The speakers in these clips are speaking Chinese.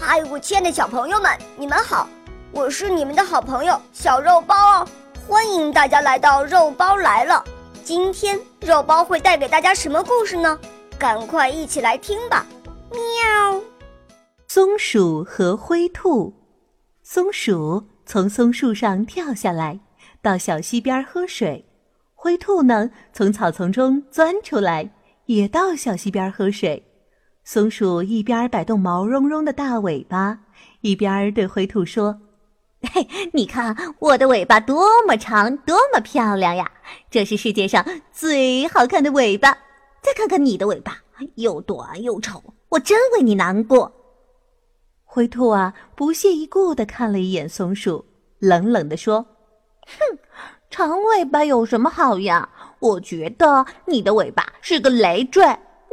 嗨，我亲爱的小朋友们，你们好！我是你们的好朋友小肉包哦，欢迎大家来到肉包来了。今天肉包会带给大家什么故事呢？赶快一起来听吧！喵。松鼠和灰兔。松鼠从松树上跳下来，到小溪边喝水。灰兔呢，从草丛中钻出来，也到小溪边喝水。松鼠一边摆动毛茸茸的大尾巴，一边对灰兔说：“ 嘿，你看我的尾巴多么长，多么漂亮呀！这是世界上最好看的尾巴。再看看你的尾巴，又短又丑，我真为你难过。”灰兔啊，不屑一顾的看了一眼松鼠，冷冷的说：“哼，长尾巴有什么好呀？我觉得你的尾巴是个累赘。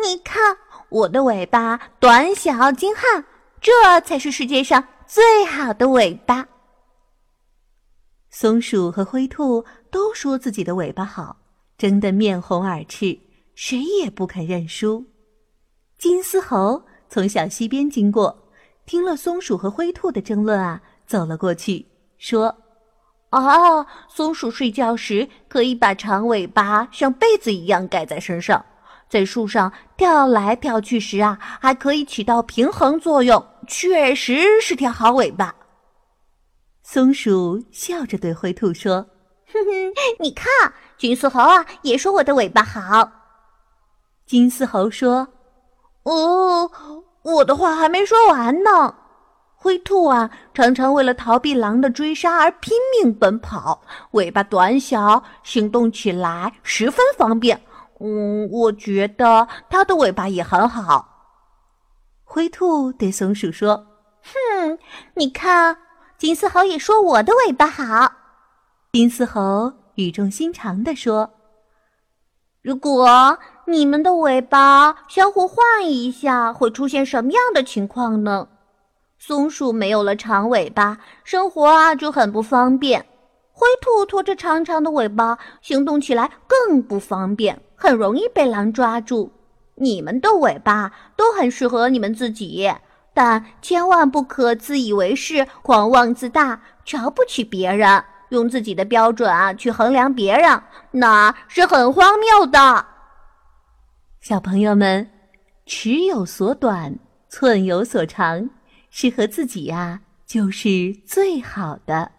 你看。”我的尾巴短小精悍，这才是世界上最好的尾巴。松鼠和灰兔都说自己的尾巴好，争得面红耳赤，谁也不肯认输。金丝猴从小溪边经过，听了松鼠和灰兔的争论啊，走了过去，说：“啊，松鼠睡觉时可以把长尾巴像被子一样盖在身上。”在树上跳来跳去时啊，还可以起到平衡作用，确实是条好尾巴。松鼠笑着对灰兔说：“哼哼，你看，金丝猴啊，也说我的尾巴好。”金丝猴说：“哦，我的话还没说完呢。灰兔啊，常常为了逃避狼的追杀而拼命奔跑，尾巴短小，行动起来十分方便。”嗯，我觉得它的尾巴也很好。灰兔对松鼠说：“哼，你看，金丝猴也说我的尾巴好。”金丝猴语重心长地说：“如果你们的尾巴相互换一下，会出现什么样的情况呢？松鼠没有了长尾巴，生活啊就很不方便。”灰兔拖着长长的尾巴，行动起来更不方便，很容易被狼抓住。你们的尾巴都很适合你们自己，但千万不可自以为是、狂妄自大、瞧不起别人，用自己的标准啊去衡量别人，那是很荒谬的。小朋友们，尺有所短，寸有所长，适合自己呀，就是最好的。